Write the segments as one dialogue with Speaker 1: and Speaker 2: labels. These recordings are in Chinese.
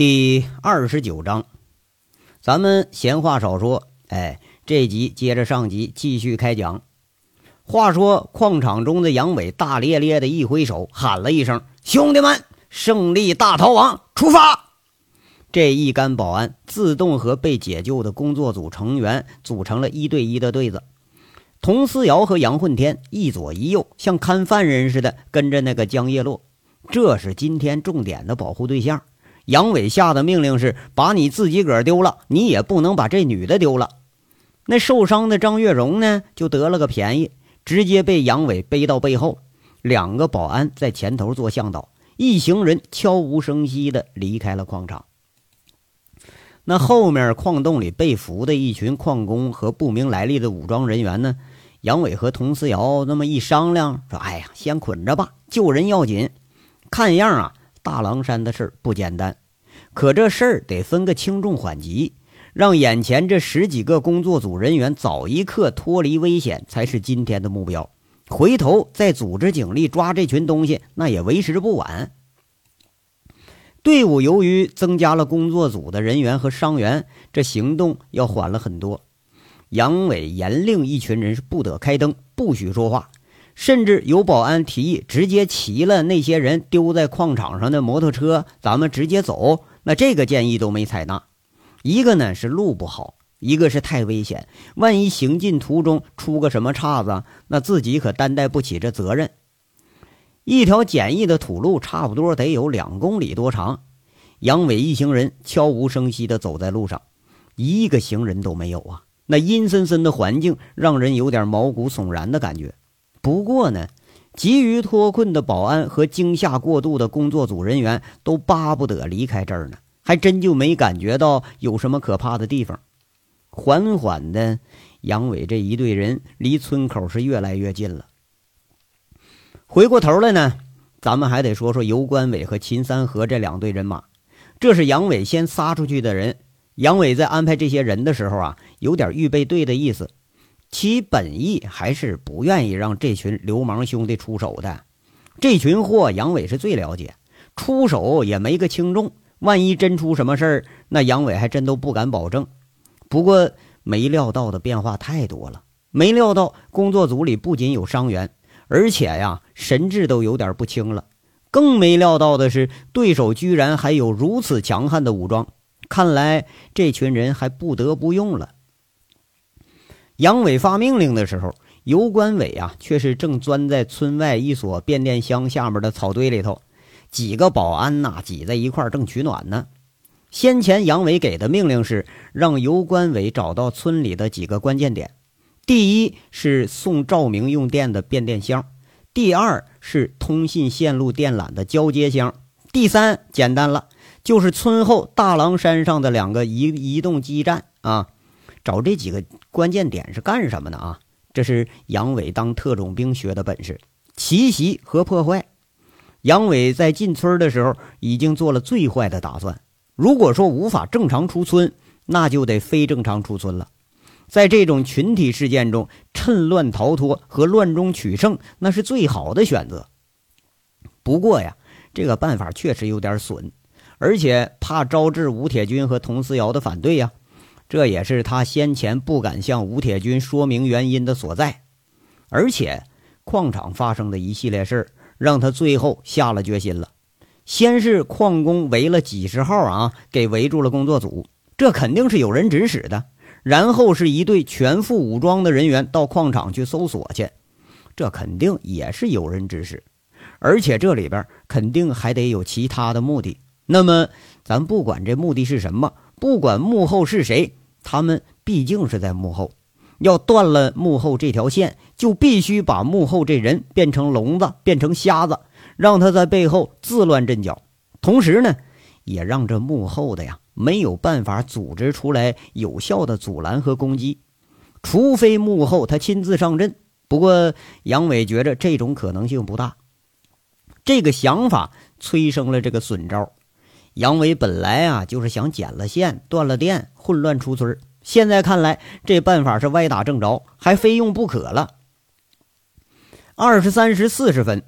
Speaker 1: 第二十九章，咱们闲话少说，哎，这集接着上集继续开讲。话说矿场中的杨伟大咧咧的一挥手，喊了一声：“兄弟们，胜利大逃亡，出发！”这一干保安自动和被解救的工作组成员组成了一对一的对子。童思瑶和杨混天一左一右，像看犯人似的跟着那个江叶落，这是今天重点的保护对象。杨伟下的命令是：把你自己个儿丢了，你也不能把这女的丢了。那受伤的张月荣呢，就得了个便宜，直接被杨伟背到背后，两个保安在前头做向导，一行人悄无声息地离开了矿场。那后面矿洞里被俘的一群矿工和不明来历的武装人员呢？杨伟和佟思瑶那么一商量，说：“哎呀，先捆着吧，救人要紧。看样啊。”大狼山的事儿不简单，可这事儿得分个轻重缓急，让眼前这十几个工作组人员早一刻脱离危险才是今天的目标。回头再组织警力抓这群东西，那也为时不晚。队伍由于增加了工作组的人员和伤员，这行动要缓了很多。杨伟严令一群人是不得开灯，不许说话。甚至有保安提议直接骑了那些人丢在矿场上的摩托车，咱们直接走。那这个建议都没采纳。一个呢是路不好，一个是太危险，万一行进途中出个什么岔子，那自己可担待不起这责任。一条简易的土路，差不多得有两公里多长。杨伟一行人悄无声息地走在路上，一个行人都没有啊！那阴森森的环境让人有点毛骨悚然的感觉。不过呢，急于脱困的保安和惊吓过度的工作组人员都巴不得离开这儿呢，还真就没感觉到有什么可怕的地方。缓缓的，杨伟这一队人离村口是越来越近了。回过头来呢，咱们还得说说尤关伟和秦三河这两队人马。这是杨伟先撒出去的人。杨伟在安排这些人的时候啊，有点预备队的意思。其本意还是不愿意让这群流氓兄弟出手的。这群货，杨伟是最了解，出手也没个轻重。万一真出什么事儿，那杨伟还真都不敢保证。不过没料到的变化太多了，没料到工作组里不仅有伤员，而且呀，神志都有点不清了。更没料到的是，对手居然还有如此强悍的武装。看来这群人还不得不用了。杨伟发命令的时候，尤关伟啊，却是正钻在村外一所变电箱下面的草堆里头，几个保安呐挤在一块儿正取暖呢。先前杨伟给的命令是让尤关伟找到村里的几个关键点：第一是送照明用电的变电箱，第二是通信线路电缆的交接箱，第三简单了，就是村后大狼山上的两个移移动基站啊。找这几个关键点是干什么的啊？这是杨伟当特种兵学的本事，奇袭和破坏。杨伟在进村的时候已经做了最坏的打算。如果说无法正常出村，那就得非正常出村了。在这种群体事件中，趁乱逃脱和乱中取胜，那是最好的选择。不过呀，这个办法确实有点损，而且怕招致吴铁军和佟思瑶的反对呀。这也是他先前不敢向吴铁军说明原因的所在，而且矿场发生的一系列事，让他最后下了决心了。先是矿工围了几十号啊，给围住了工作组，这肯定是有人指使的。然后是一队全副武装的人员到矿场去搜索去，这肯定也是有人指使。而且这里边肯定还得有其他的目的。那么，咱不管这目的是什么，不管幕后是谁。他们毕竟是在幕后，要断了幕后这条线，就必须把幕后这人变成聋子，变成瞎子，让他在背后自乱阵脚。同时呢，也让这幕后的呀没有办法组织出来有效的阻拦和攻击，除非幕后他亲自上阵。不过杨伟觉着这种可能性不大。这个想法催生了这个损招。杨伟本来啊就是想剪了线、断了电、混乱出村，现在看来这办法是歪打正着，还非用不可了。二十三时四十分，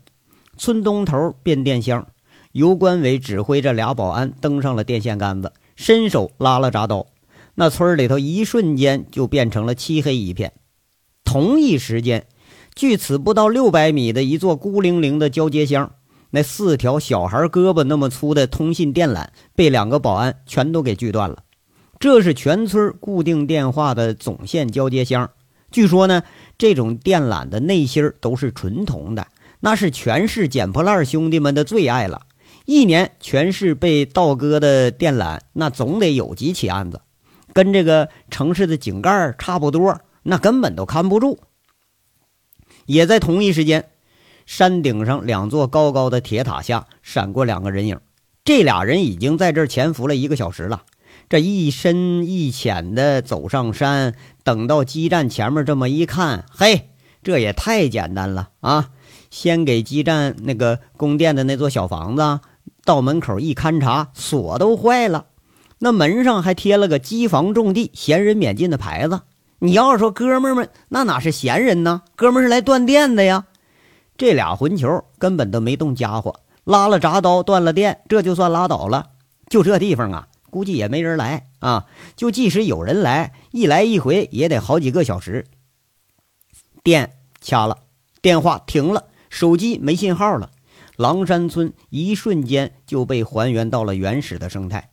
Speaker 1: 村东头变电箱，尤关伟指挥着俩保安登上了电线杆子，伸手拉了铡刀。那村里头一瞬间就变成了漆黑一片。同一时间，距此不到六百米的一座孤零零的交接箱，那四条小孩胳膊那么粗的通信电缆被两个保安全都给锯断了。这是全村固定电话的总线交接箱。据说呢，这种电缆的内芯都是纯铜的，那是全市捡破烂兄弟们的最爱了。一年全市被盗割的电缆，那总得有几起案子。跟这个城市的井盖差不多，那根本都看不住。也在同一时间，山顶上两座高高的铁塔下闪过两个人影，这俩人已经在这儿潜伏了一个小时了。这一深一浅的走上山，等到基站前面这么一看，嘿，这也太简单了啊！先给基站那个供电的那座小房子到门口一勘察，锁都坏了。那门上还贴了个“机房种地，闲人免进”的牌子。你要是说哥们儿们，那哪是闲人呢？哥们儿是来断电的呀！这俩混球根本都没动家伙，拉了铡刀断了电，这就算拉倒了。就这地方啊，估计也没人来啊。就即使有人来，一来一回也得好几个小时。电掐了，电话停了，手机没信号了。狼山村一瞬间就被还原到了原始的生态。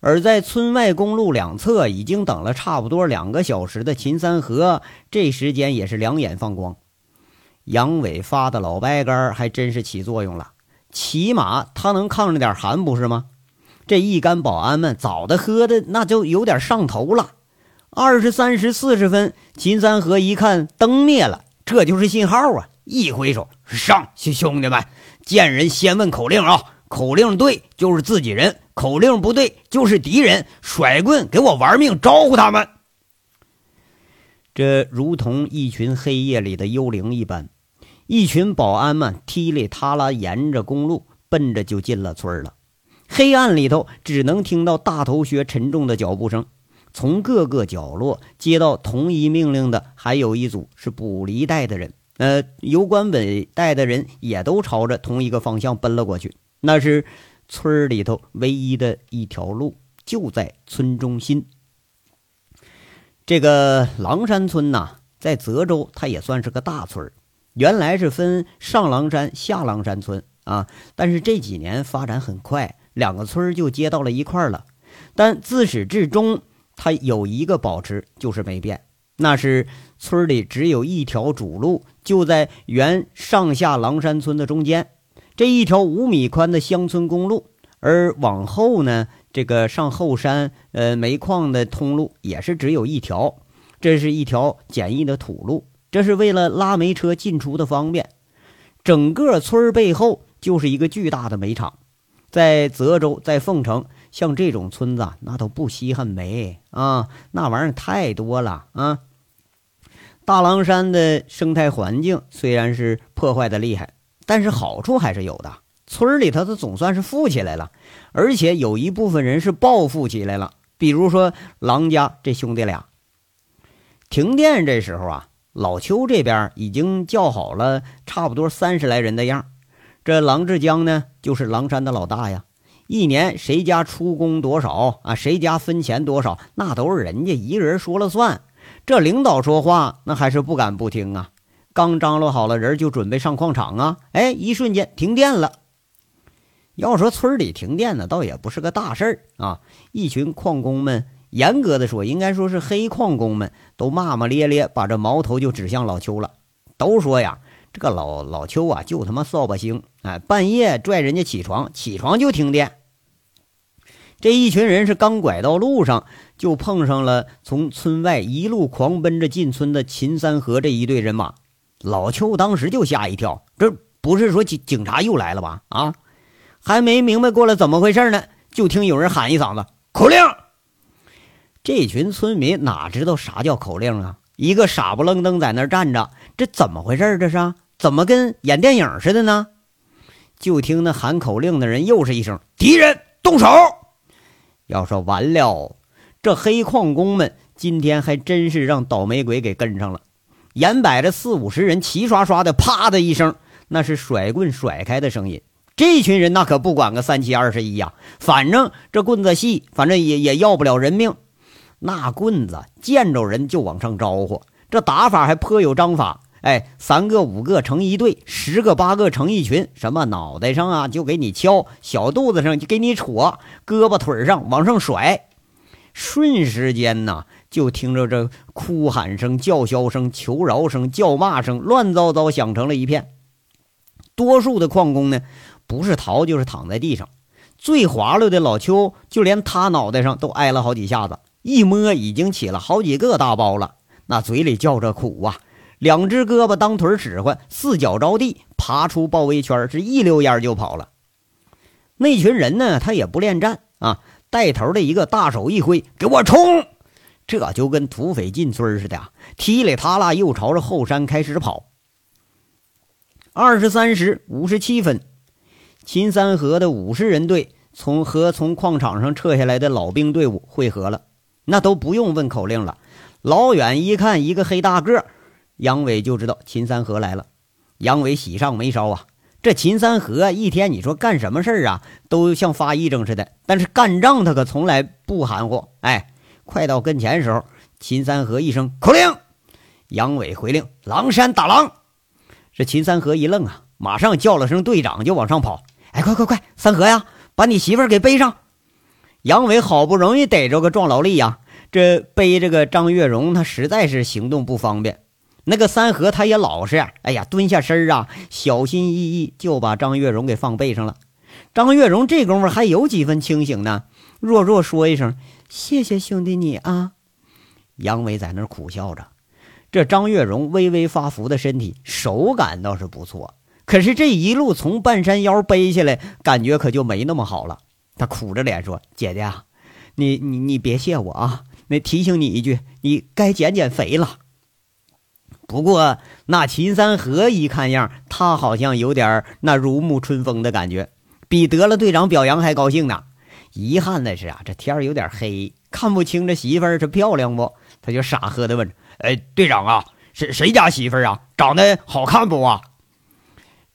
Speaker 1: 而在村外公路两侧已经等了差不多两个小时的秦三河，这时间也是两眼放光。杨伟发的老白干还真是起作用了，起码他能抗着点寒，不是吗？这一干保安们早的喝的那就有点上头了。二十三时四十分，秦三河一看灯灭了，这就是信号啊！一挥手上，兄兄弟们，见人先问口令啊！口令对就是自己人。口令不对就是敌人，甩棍给我玩命招呼他们。这如同一群黑夜里的幽灵一般，一群保安们踢里踏拉沿着公路奔着就进了村了。黑暗里头只能听到大头靴沉重的脚步声。从各个角落接到同一命令的还有一组是捕离带的人，呃，油管委带的人也都朝着同一个方向奔了过去。那是。村里头唯一的一条路就在村中心。这个狼山村呐，在泽州，它也算是个大村原来是分上狼山、下狼山村啊，但是这几年发展很快，两个村就接到了一块了。但自始至终，它有一个保持就是没变，那是村里只有一条主路，就在原上下狼山村的中间。这一条五米宽的乡村公路，而往后呢，这个上后山呃煤矿的通路也是只有一条，这是一条简易的土路，这是为了拉煤车进出的方便。整个村背后就是一个巨大的煤厂，在泽州，在凤城，像这种村子那都不稀罕煤啊，那玩意儿太多了啊。大狼山的生态环境虽然是破坏的厉害。但是好处还是有的，村里头他总算是富起来了，而且有一部分人是暴富起来了。比如说狼家这兄弟俩，停电这时候啊，老邱这边已经叫好了差不多三十来人的样。这郎志江呢，就是狼山的老大呀，一年谁家出工多少啊，谁家分钱多少，那都是人家一个人说了算。这领导说话，那还是不敢不听啊。刚张罗好了人，就准备上矿场啊！哎，一瞬间停电了。要说村里停电呢，倒也不是个大事儿啊。一群矿工们，严格的说，应该说是黑矿工们，都骂骂咧咧，把这矛头就指向老邱了。都说呀，这个老老邱啊，就他妈扫把星！哎，半夜拽人家起床，起床就停电。这一群人是刚拐到路上，就碰上了从村外一路狂奔着进村的秦三河这一队人马。老邱当时就吓一跳，这不是说警警察又来了吧？啊，还没明白过来怎么回事呢，就听有人喊一嗓子口令。这群村民哪知道啥叫口令啊？一个傻不愣登在那儿站着，这怎么回事？这是怎么跟演电影似的呢？就听那喊口令的人又是一声：“敌人动手！”要说完了，这黑矿工们今天还真是让倒霉鬼给跟上了。眼摆着四五十人齐刷刷的，啪的一声，那是甩棍甩开的声音。这群人那可不管个三七二十一呀，反正这棍子细，反正也也要不了人命。那棍子见着人就往上招呼，这打法还颇有章法。哎，三个五个成一队，十个八个成一群，什么脑袋上啊就给你敲，小肚子上就给你戳，胳膊腿上往上甩，瞬时间呐，就听着这哭喊声、叫嚣声、求饶声、叫骂声，乱糟糟响成了一片。多数的矿工呢。不是逃就是躺在地上，最滑溜的老邱就连他脑袋上都挨了好几下子，一摸已经起了好几个大包了，那嘴里叫着苦啊，两只胳膊当腿使唤，四脚着地，爬出包围圈，是一溜烟就跑了。那群人呢，他也不恋战啊，带头的一个大手一挥，给我冲！这就跟土匪进村似的，踢里踏拉又朝着后山开始跑。二十三时五十七分。秦三河的五十人队从和从矿场上撤下来的老兵队伍汇合了，那都不用问口令了，老远一看一个黑大个，杨伟就知道秦三河来了。杨伟喜上眉梢啊，这秦三河一天你说干什么事儿啊，都像发癔症似的，但是干仗他可从来不含糊。哎，快到跟前时候，秦三河一声口令，杨伟回令：狼山打狼。这秦三河一愣啊，马上叫了声队长，就往上跑。哎，快快快，三河呀，把你媳妇儿给背上！杨伟好不容易逮着个壮劳力呀，这背这个张月荣，他实在是行动不方便。那个三河他也老实，哎呀，蹲下身啊，小心翼翼就把张月荣给放背上了。张月荣这功夫还有几分清醒呢，弱弱说一声：“谢谢兄弟你啊。”杨伟在那苦笑着。这张月荣微微发福的身体，手感倒是不错。可是这一路从半山腰背下来，感觉可就没那么好了。他苦着脸说：“姐姐啊，你你你别谢我啊！那提醒你一句，你该减减肥了。”不过那秦三河一看样，他好像有点那如沐春风的感觉，比得了队长表扬还高兴呢。遗憾的是啊，这天有点黑，看不清这媳妇儿是漂亮不？他就傻呵的问：“哎，队长啊，谁谁家媳妇儿啊？长得好看不啊？”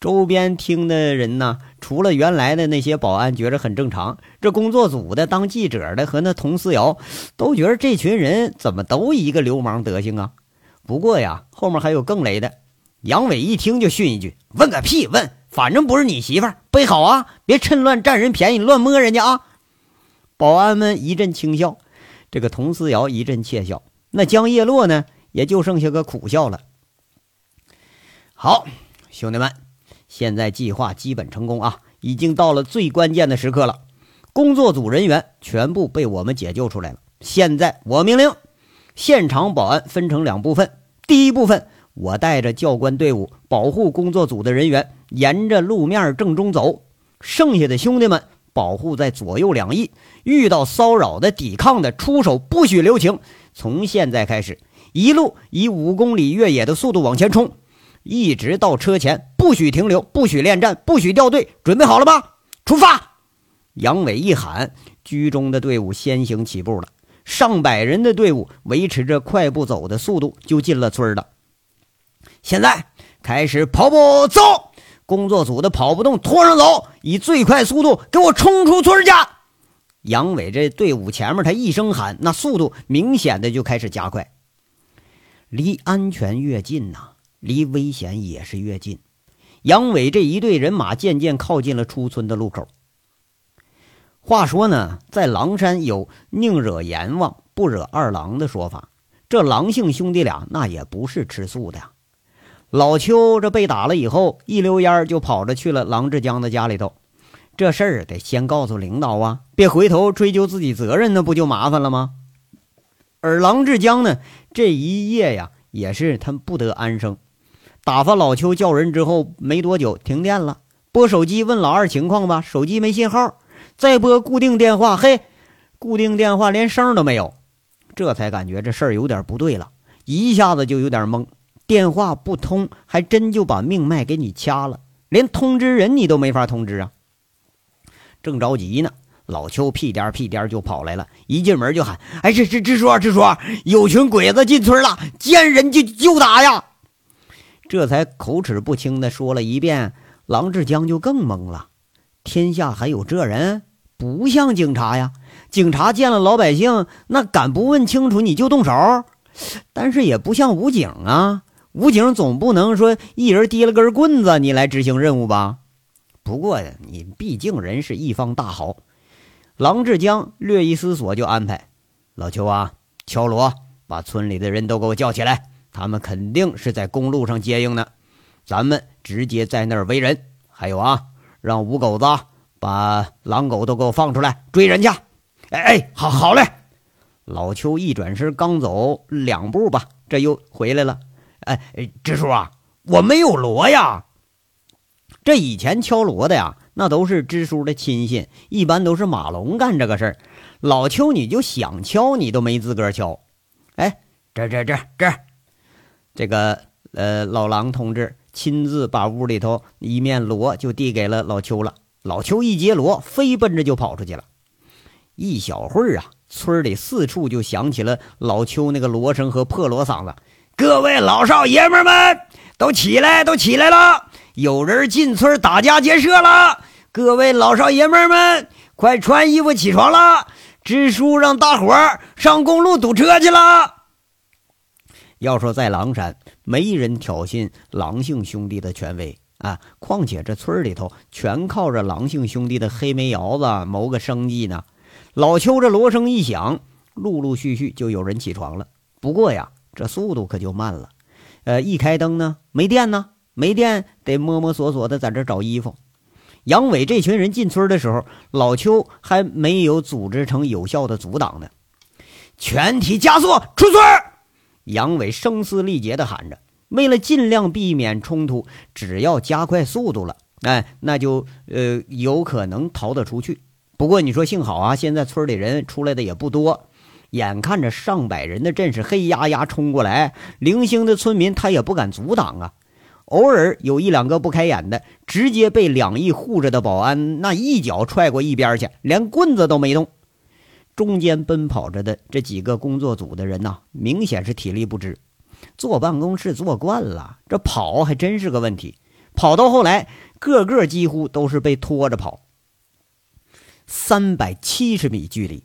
Speaker 1: 周边听的人呢，除了原来的那些保安觉着很正常，这工作组的、当记者的和那佟思瑶都觉得这群人怎么都一个流氓德行啊！不过呀，后面还有更雷的。杨伟一听就训一句：“问个屁问！反正不是你媳妇儿，背好啊，别趁乱占人便宜，乱摸人家啊！”保安们一阵轻笑，这个佟思瑶一阵窃笑，那江叶落呢，也就剩下个苦笑了。好，兄弟们。现在计划基本成功啊，已经到了最关键的时刻了。工作组人员全部被我们解救出来了。现在我命令，现场保安分成两部分。第一部分，我带着教官队伍保护工作组的人员，沿着路面正中走。剩下的兄弟们保护在左右两翼，遇到骚扰的、抵抗的，出手不许留情。从现在开始，一路以五公里越野的速度往前冲。一直到车前，不许停留，不许恋战，不许掉队。准备好了吗？出发！杨伟一喊，居中的队伍先行起步了。上百人的队伍维持着快步走的速度，就进了村了。现在开始跑步走，工作组的跑不动，拖上走，以最快速度给我冲出村去！杨伟这队伍前面，他一声喊，那速度明显的就开始加快。离安全越近呐。离危险也是越近，杨伟这一队人马渐渐靠近了出村的路口。话说呢，在狼山有“宁惹阎王，不惹二郎”的说法。这狼姓兄弟俩那也不是吃素的呀。老邱这被打了以后，一溜烟就跑着去了郎志江的家里头。这事儿得先告诉领导啊，别回头追究自己责任，那不就麻烦了吗？而郎志江呢，这一夜呀，也是他不得安生。打发老邱叫人之后，没多久停电了。拨手机问老二情况吧，手机没信号。再拨固定电话，嘿，固定电话连声都没有。这才感觉这事儿有点不对了，一下子就有点懵。电话不通，还真就把命脉给你掐了，连通知人你都没法通知啊。正着急呢，老邱屁颠屁颠就跑来了，一进门就喊：“哎，这这支书支书，有群鬼子进村了，见人就就打呀！”这才口齿不清的说了一遍，郎志江就更懵了。天下还有这人？不像警察呀！警察见了老百姓，那敢不问清楚你就动手？但是也不像武警啊，武警总不能说一人提了根棍子你来执行任务吧？不过你毕竟人是一方大豪，郎志江略一思索就安排老邱啊，敲锣把村里的人都给我叫起来，他们肯定是在公路上接应呢，咱们直接在那儿围人。还有啊，让五狗子把狼狗都给我放出来追人去。哎哎，好好嘞。老邱一转身，刚走两步吧，这又回来了。哎哎，支书啊，我没有锣呀。这以前敲锣的呀，那都是支书的亲信，一般都是马龙干这个事儿。老邱，你就想敲，你都没资格敲。哎，这这这这，这个呃，老狼同志亲自把屋里头一面锣就递给了老邱了。老邱一接锣，飞奔着就跑出去了。一小会儿啊。村里四处就响起了老邱那个锣声和破锣嗓子。各位老少爷们们，都起来，都起来了！有人进村打家劫舍了！各位老少爷们们，快穿衣服起床了！支书让大伙儿上公路堵车去了。要说在狼山，没人挑衅狼姓兄弟的权威啊！况且这村里头全靠着狼姓兄弟的黑煤窑子谋个生计呢。老邱这锣声一响，陆陆续续就有人起床了。不过呀，这速度可就慢了。呃，一开灯呢，没电呢，没电得摸摸索索的在这找衣服。杨伟这群人进村的时候，老邱还没有组织成有效的阻挡呢。全体加速出村！杨伟声嘶力竭地喊着。为了尽量避免冲突，只要加快速度了，哎，那就呃有可能逃得出去。不过你说幸好啊，现在村里人出来的也不多，眼看着上百人的阵势黑压压冲过来，零星的村民他也不敢阻挡啊。偶尔有一两个不开眼的，直接被两翼护着的保安那一脚踹过一边去，连棍子都没动。中间奔跑着的这几个工作组的人呐，明显是体力不支，坐办公室坐惯了，这跑还真是个问题。跑到后来，个个几乎都是被拖着跑。三百七十米距离，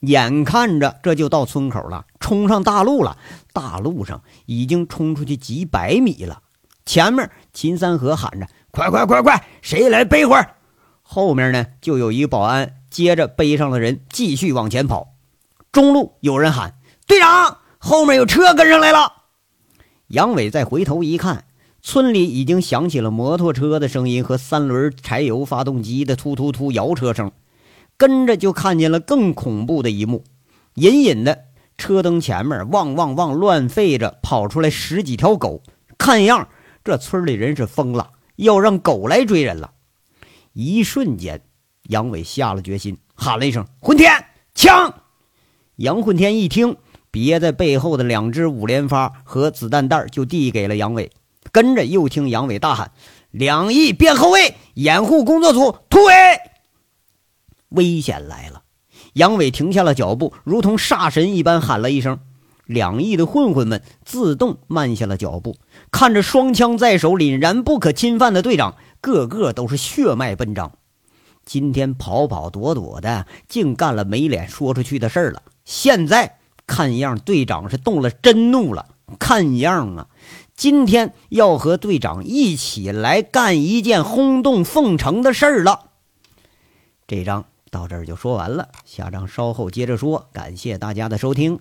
Speaker 1: 眼看着这就到村口了，冲上大路了。大路上已经冲出去几百米了。前面秦三河喊着：“快快快快，谁来背会儿？”后面呢，就有一保安接着背上了人，继续往前跑。中路有人喊：“队长，后面有车跟上来了。”杨伟再回头一看，村里已经响起了摩托车的声音和三轮柴油发动机的突突突摇车声。跟着就看见了更恐怖的一幕，隐隐的车灯前面汪汪汪乱吠着跑出来十几条狗，看样这村里人是疯了，要让狗来追人了。一瞬间，杨伟下了决心，喊了一声：“混天枪！”杨混天一听，别在背后的两支五连发和子弹袋就递给了杨伟，跟着又听杨伟大喊：“两翼变后卫，掩护工作组突围！”危险来了！杨伟停下了脚步，如同煞神一般喊了一声。两翼的混混们自动慢下了脚步，看着双枪在手、凛然不可侵犯的队长，个个都是血脉奔张。今天跑跑躲躲的，竟干了没脸说出去的事儿了。现在看样，队长是动了真怒了。看样啊，今天要和队长一起来干一件轰动凤城的事儿了。这章。到这儿就说完了，下章稍后接着说。感谢大家的收听。